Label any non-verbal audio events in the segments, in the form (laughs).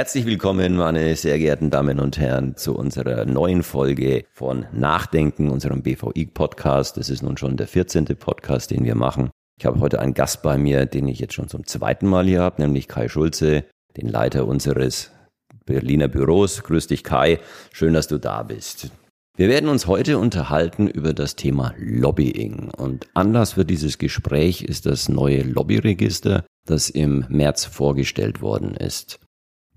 Herzlich willkommen, meine sehr geehrten Damen und Herren, zu unserer neuen Folge von Nachdenken, unserem BVI-Podcast. Das ist nun schon der 14. Podcast, den wir machen. Ich habe heute einen Gast bei mir, den ich jetzt schon zum zweiten Mal hier habe, nämlich Kai Schulze, den Leiter unseres Berliner Büros. Grüß dich, Kai. Schön, dass du da bist. Wir werden uns heute unterhalten über das Thema Lobbying. Und Anlass für dieses Gespräch ist das neue Lobbyregister, das im März vorgestellt worden ist.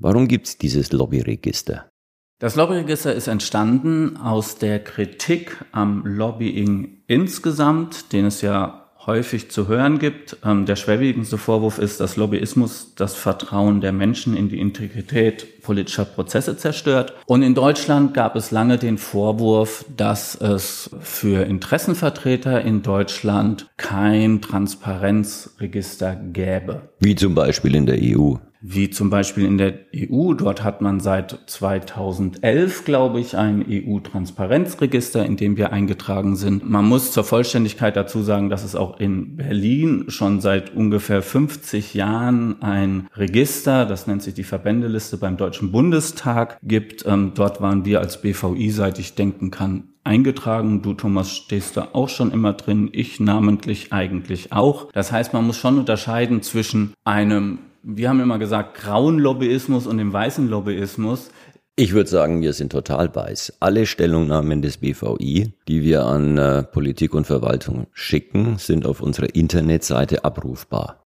Warum gibt es dieses Lobbyregister? Das Lobbyregister ist entstanden aus der Kritik am Lobbying insgesamt, den es ja häufig zu hören gibt. Ähm, der schwerwiegendste Vorwurf ist, dass Lobbyismus das Vertrauen der Menschen in die Integrität politischer Prozesse zerstört. Und in Deutschland gab es lange den Vorwurf, dass es für Interessenvertreter in Deutschland kein Transparenzregister gäbe. Wie zum Beispiel in der EU wie zum Beispiel in der EU. Dort hat man seit 2011, glaube ich, ein EU-Transparenzregister, in dem wir eingetragen sind. Man muss zur Vollständigkeit dazu sagen, dass es auch in Berlin schon seit ungefähr 50 Jahren ein Register, das nennt sich die Verbändeliste beim Deutschen Bundestag, gibt. Ähm, dort waren wir als BVI, seit ich denken kann, eingetragen. Du, Thomas, stehst da auch schon immer drin. Ich namentlich eigentlich auch. Das heißt, man muss schon unterscheiden zwischen einem wir haben immer gesagt, grauen Lobbyismus und dem weißen Lobbyismus. Ich würde sagen, wir sind total weiß. Alle Stellungnahmen des BVI, die wir an äh, Politik und Verwaltung schicken, sind auf unserer Internetseite abrufbar.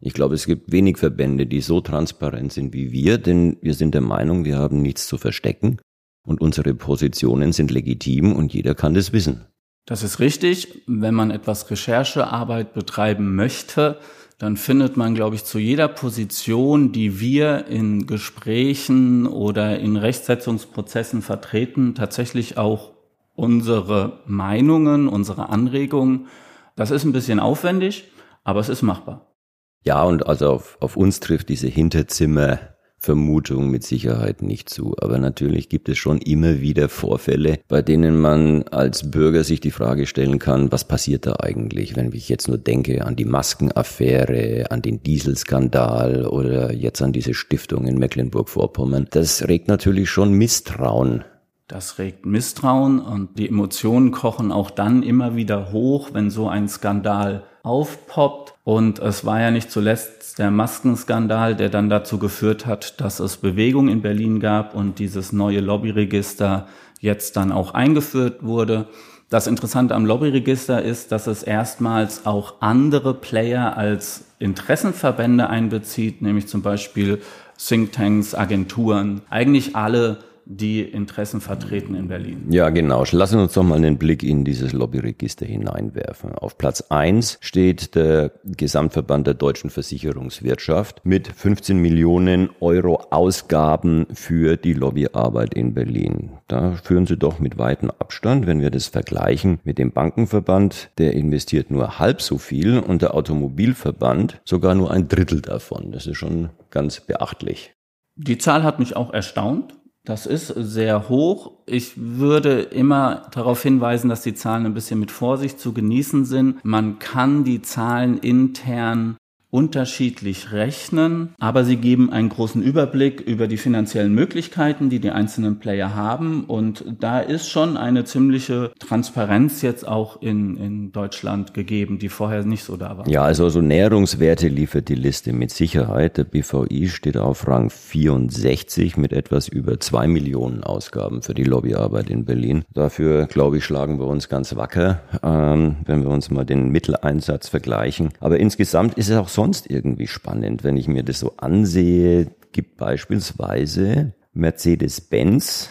Ich glaube, es gibt wenig Verbände, die so transparent sind wie wir, denn wir sind der Meinung, wir haben nichts zu verstecken und unsere Positionen sind legitim und jeder kann das wissen. Das ist richtig. Wenn man etwas Recherchearbeit betreiben möchte, dann findet man, glaube ich, zu jeder Position, die wir in Gesprächen oder in Rechtsetzungsprozessen vertreten, tatsächlich auch unsere Meinungen, unsere Anregungen. Das ist ein bisschen aufwendig, aber es ist machbar. Ja, und also auf, auf uns trifft diese Hinterzimmer Vermutung mit Sicherheit nicht zu. Aber natürlich gibt es schon immer wieder Vorfälle, bei denen man als Bürger sich die Frage stellen kann, was passiert da eigentlich, wenn ich jetzt nur denke an die Maskenaffäre, an den Dieselskandal oder jetzt an diese Stiftung in Mecklenburg-Vorpommern. Das regt natürlich schon Misstrauen das regt Misstrauen und die Emotionen kochen auch dann immer wieder hoch, wenn so ein Skandal aufpoppt. Und es war ja nicht zuletzt der Maskenskandal, der dann dazu geführt hat, dass es Bewegung in Berlin gab und dieses neue Lobbyregister jetzt dann auch eingeführt wurde. Das Interessante am Lobbyregister ist, dass es erstmals auch andere Player als Interessenverbände einbezieht, nämlich zum Beispiel Thinktanks, Agenturen, eigentlich alle die Interessen vertreten in Berlin. Ja, genau. Lassen uns doch mal einen Blick in dieses Lobbyregister hineinwerfen. Auf Platz eins steht der Gesamtverband der deutschen Versicherungswirtschaft mit 15 Millionen Euro Ausgaben für die Lobbyarbeit in Berlin. Da führen sie doch mit weitem Abstand, wenn wir das vergleichen mit dem Bankenverband, der investiert nur halb so viel und der Automobilverband sogar nur ein Drittel davon. Das ist schon ganz beachtlich. Die Zahl hat mich auch erstaunt. Das ist sehr hoch. Ich würde immer darauf hinweisen, dass die Zahlen ein bisschen mit Vorsicht zu genießen sind. Man kann die Zahlen intern unterschiedlich rechnen, aber sie geben einen großen Überblick über die finanziellen Möglichkeiten, die die einzelnen Player haben. Und da ist schon eine ziemliche Transparenz jetzt auch in, in Deutschland gegeben, die vorher nicht so da war. Ja, also so Näherungswerte liefert die Liste mit Sicherheit. Der BVI steht auf Rang 64 mit etwas über zwei Millionen Ausgaben für die Lobbyarbeit in Berlin. Dafür, glaube ich, schlagen wir uns ganz wacker, ähm, wenn wir uns mal den Mitteleinsatz vergleichen. Aber insgesamt ist es auch sonst irgendwie spannend, wenn ich mir das so ansehe, gibt beispielsweise Mercedes-Benz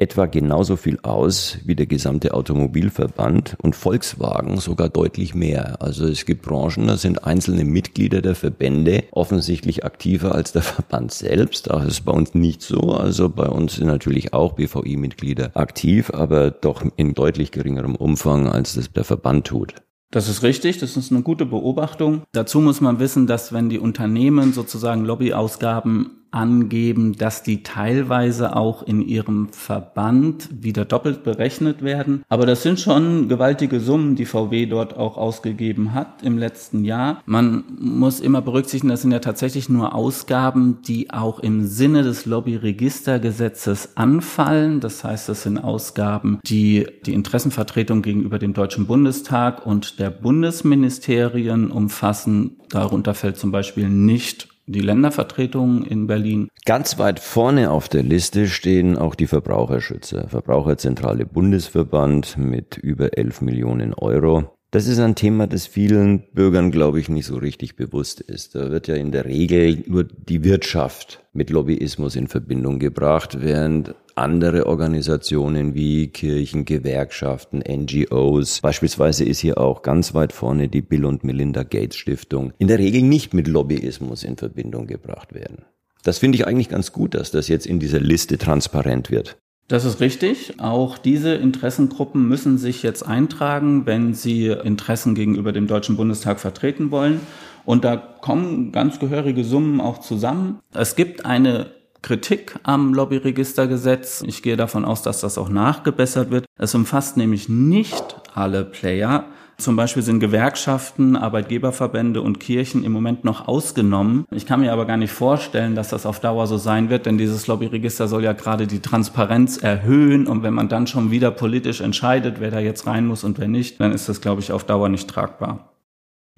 etwa genauso viel aus wie der gesamte Automobilverband und Volkswagen sogar deutlich mehr. Also es gibt Branchen, da sind einzelne Mitglieder der Verbände offensichtlich aktiver als der (laughs) Verband selbst. Das ist bei uns nicht so. Also bei uns sind natürlich auch BVI-Mitglieder aktiv, aber doch in deutlich geringerem Umfang, als das der Verband tut. Das ist richtig, das ist eine gute Beobachtung. Dazu muss man wissen, dass wenn die Unternehmen sozusagen Lobbyausgaben angeben, dass die teilweise auch in ihrem Verband wieder doppelt berechnet werden. Aber das sind schon gewaltige Summen, die VW dort auch ausgegeben hat im letzten Jahr. Man muss immer berücksichtigen, das sind ja tatsächlich nur Ausgaben, die auch im Sinne des Lobbyregistergesetzes anfallen. Das heißt, das sind Ausgaben, die die Interessenvertretung gegenüber dem Deutschen Bundestag und der Bundesministerien umfassen. Darunter fällt zum Beispiel nicht die Ländervertretungen in Berlin. Ganz weit vorne auf der Liste stehen auch die Verbraucherschützer. Verbraucherzentrale Bundesverband mit über 11 Millionen Euro. Das ist ein Thema, das vielen Bürgern, glaube ich, nicht so richtig bewusst ist. Da wird ja in der Regel nur die Wirtschaft mit Lobbyismus in Verbindung gebracht, während andere Organisationen wie Kirchen, Gewerkschaften, NGOs, beispielsweise ist hier auch ganz weit vorne die Bill und Melinda Gates Stiftung, in der Regel nicht mit Lobbyismus in Verbindung gebracht werden. Das finde ich eigentlich ganz gut, dass das jetzt in dieser Liste transparent wird. Das ist richtig. Auch diese Interessengruppen müssen sich jetzt eintragen, wenn sie Interessen gegenüber dem Deutschen Bundestag vertreten wollen. Und da kommen ganz gehörige Summen auch zusammen. Es gibt eine Kritik am Lobbyregistergesetz. Ich gehe davon aus, dass das auch nachgebessert wird. Es umfasst nämlich nicht alle Player. Zum Beispiel sind Gewerkschaften, Arbeitgeberverbände und Kirchen im Moment noch ausgenommen. Ich kann mir aber gar nicht vorstellen, dass das auf Dauer so sein wird, denn dieses Lobbyregister soll ja gerade die Transparenz erhöhen. Und wenn man dann schon wieder politisch entscheidet, wer da jetzt rein muss und wer nicht, dann ist das, glaube ich, auf Dauer nicht tragbar.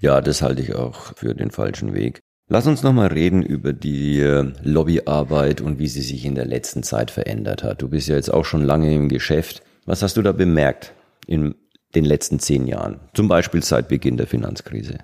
Ja, das halte ich auch für den falschen Weg. Lass uns nochmal reden über die äh, Lobbyarbeit und wie sie sich in der letzten Zeit verändert hat. Du bist ja jetzt auch schon lange im Geschäft. Was hast du da bemerkt in den letzten zehn Jahren, zum Beispiel seit Beginn der Finanzkrise?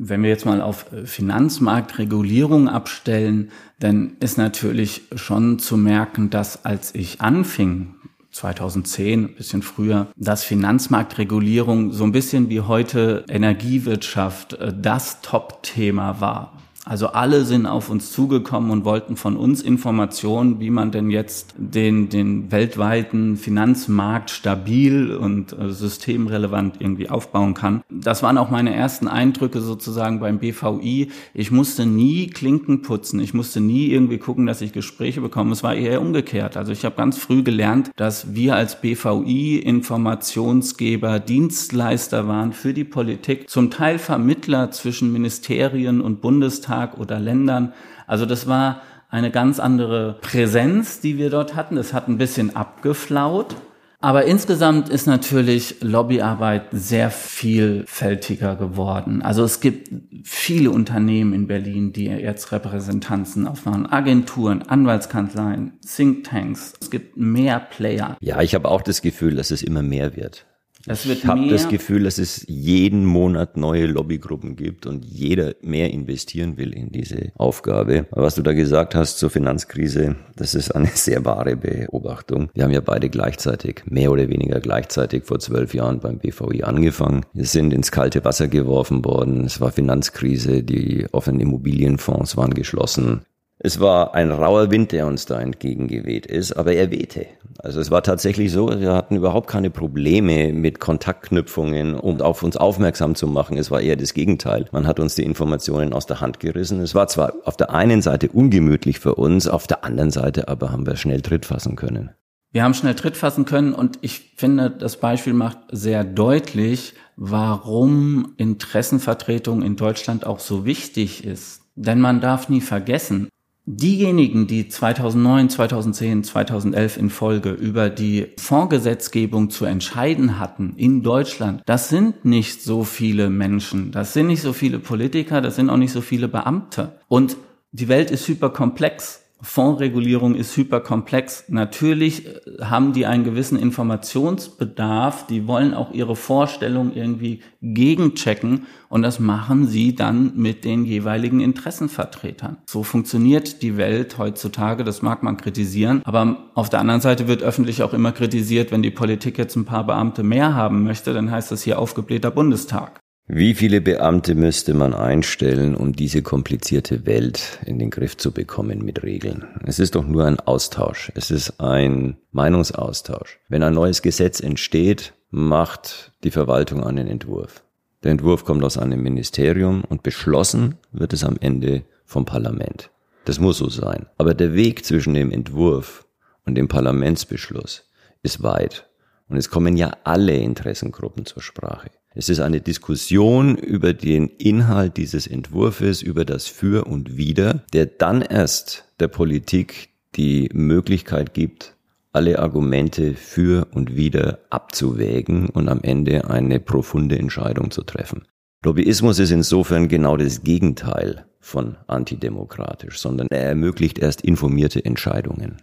Wenn wir jetzt mal auf äh, Finanzmarktregulierung abstellen, dann ist natürlich schon zu merken, dass als ich anfing, 2010, ein bisschen früher, dass Finanzmarktregulierung so ein bisschen wie heute Energiewirtschaft äh, das Top-Thema war. Also alle sind auf uns zugekommen und wollten von uns Informationen, wie man denn jetzt den, den weltweiten Finanzmarkt stabil und äh, systemrelevant irgendwie aufbauen kann. Das waren auch meine ersten Eindrücke sozusagen beim BVI. Ich musste nie Klinken putzen. Ich musste nie irgendwie gucken, dass ich Gespräche bekomme. Es war eher umgekehrt. Also ich habe ganz früh gelernt, dass wir als BVI Informationsgeber, Dienstleister waren für die Politik, zum Teil Vermittler zwischen Ministerien und Bundestag Bundestag oder Ländern. Also das war eine ganz andere Präsenz, die wir dort hatten. Es hat ein bisschen abgeflaut. Aber insgesamt ist natürlich Lobbyarbeit sehr vielfältiger geworden. Also es gibt viele Unternehmen in Berlin, die jetzt Repräsentanzen aufmachen, Agenturen, Anwaltskanzleien, Thinktanks. Es gibt mehr Player. Ja, ich habe auch das Gefühl, dass es immer mehr wird. Ich habe das Gefühl, dass es jeden Monat neue Lobbygruppen gibt und jeder mehr investieren will in diese Aufgabe. Aber was du da gesagt hast zur Finanzkrise, das ist eine (laughs) sehr wahre Beobachtung. Wir haben ja beide gleichzeitig, mehr oder weniger gleichzeitig vor zwölf Jahren beim BVI angefangen. Wir sind ins kalte Wasser geworfen worden. Es war Finanzkrise, die offenen Immobilienfonds waren geschlossen. Es war ein rauer Wind, der uns da entgegengeweht ist, aber er wehte. Also es war tatsächlich so, wir hatten überhaupt keine Probleme mit Kontaktknüpfungen, um auf uns aufmerksam zu machen. Es war eher das Gegenteil. Man hat uns die Informationen aus der Hand gerissen. Es war zwar auf der einen Seite ungemütlich für uns, auf der anderen Seite aber haben wir schnell Tritt fassen können. Wir haben schnell Tritt fassen können und ich finde, das Beispiel macht sehr deutlich, warum Interessenvertretung in Deutschland auch so wichtig ist. Denn man darf nie vergessen, Diejenigen, die 2009, 2010, 2011 in Folge über die Fondsgesetzgebung zu entscheiden hatten in Deutschland, das sind nicht so viele Menschen, das sind nicht so viele Politiker, das sind auch nicht so viele Beamte. Und die Welt ist hyperkomplex. Fondsregulierung ist hyperkomplex. Natürlich äh, haben die einen gewissen Informationsbedarf, die wollen auch ihre Vorstellung irgendwie gegenchecken und das machen sie dann mit den jeweiligen Interessenvertretern. So funktioniert die Welt heutzutage, das mag man kritisieren, aber auf der anderen Seite wird öffentlich auch immer kritisiert, wenn die Politik jetzt ein paar Beamte mehr haben möchte, dann heißt das hier aufgeblähter Bundestag. Wie viele Beamte müsste man einstellen, um diese komplizierte Welt in den Griff zu bekommen mit Regeln? Es ist doch nur ein Austausch. Es ist ein Meinungsaustausch. Wenn ein neues Gesetz entsteht, macht die Verwaltung einen Entwurf. Der Entwurf kommt aus einem Ministerium und beschlossen wird es am Ende vom Parlament. Das muss so sein. Aber der Weg zwischen dem Entwurf und dem Parlamentsbeschluss ist weit. Und es kommen ja alle Interessengruppen zur Sprache. Es ist eine Diskussion über den Inhalt dieses Entwurfs, über das Für und Wider, der dann erst der Politik die Möglichkeit gibt, alle Argumente für und wider abzuwägen und am Ende eine profunde Entscheidung zu treffen. Lobbyismus ist insofern genau das Gegenteil von antidemokratisch, sondern er ermöglicht erst informierte Entscheidungen.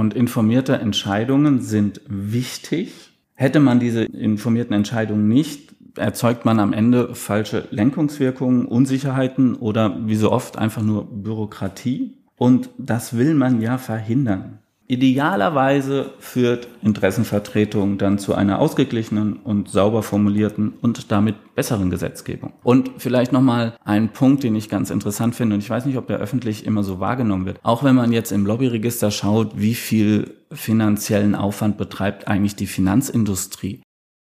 Und informierte Entscheidungen sind wichtig. Hätte man diese informierten Entscheidungen nicht, erzeugt man am Ende falsche Lenkungswirkungen, Unsicherheiten oder wie so oft einfach nur Bürokratie. Und das will man ja verhindern. Idealerweise führt Interessenvertretung dann zu einer ausgeglichenen und sauber formulierten und damit besseren Gesetzgebung. Und vielleicht nochmal ein Punkt, den ich ganz interessant finde, und ich weiß nicht, ob der öffentlich immer so wahrgenommen wird. Auch wenn man jetzt im Lobbyregister schaut, wie viel finanziellen Aufwand betreibt eigentlich die Finanzindustrie.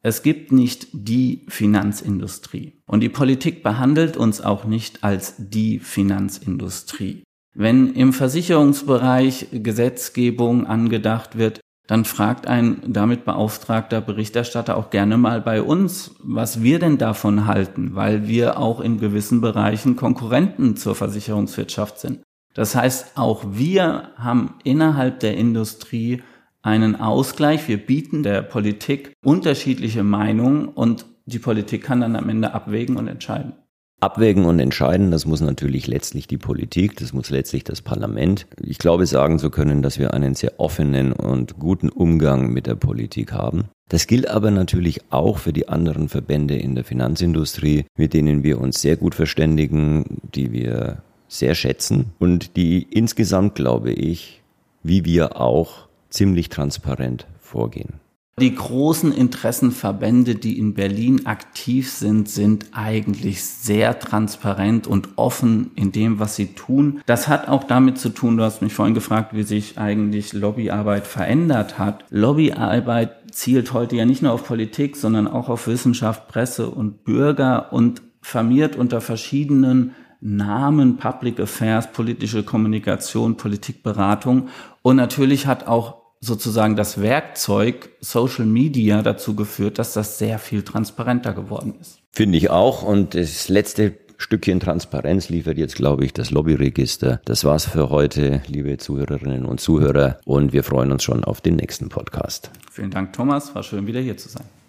Es gibt nicht die Finanzindustrie. Und die Politik behandelt uns auch nicht als die Finanzindustrie. Wenn im Versicherungsbereich Gesetzgebung angedacht wird, dann fragt ein damit beauftragter Berichterstatter auch gerne mal bei uns, was wir denn davon halten, weil wir auch in gewissen Bereichen Konkurrenten zur Versicherungswirtschaft sind. Das heißt, auch wir haben innerhalb der Industrie einen Ausgleich. Wir bieten der Politik unterschiedliche Meinungen und die Politik kann dann am Ende abwägen und entscheiden. Abwägen und entscheiden, das muss natürlich letztlich die Politik, das muss letztlich das Parlament. Ich glaube sagen zu können, dass wir einen sehr offenen und guten Umgang mit der Politik haben. Das gilt aber natürlich auch für die anderen Verbände in der Finanzindustrie, mit denen wir uns sehr gut verständigen, die wir sehr schätzen und die insgesamt, glaube ich, wie wir auch ziemlich transparent vorgehen. Die großen Interessenverbände, die in Berlin aktiv sind, sind eigentlich sehr transparent und offen in dem, was sie tun. Das hat auch damit zu tun, du hast mich vorhin gefragt, wie sich eigentlich Lobbyarbeit verändert hat. Lobbyarbeit zielt heute ja nicht nur auf Politik, sondern auch auf Wissenschaft, Presse und Bürger und firmiert unter verschiedenen Namen, Public Affairs, politische Kommunikation, Politikberatung. Und natürlich hat auch sozusagen das Werkzeug Social Media dazu geführt, dass das sehr viel transparenter geworden ist. Finde ich auch. Und das letzte Stückchen Transparenz liefert jetzt, glaube ich, das Lobbyregister. Das war's für heute, liebe Zuhörerinnen und Zuhörer. Und wir freuen uns schon auf den nächsten Podcast. Vielen Dank, Thomas. War schön, wieder hier zu sein.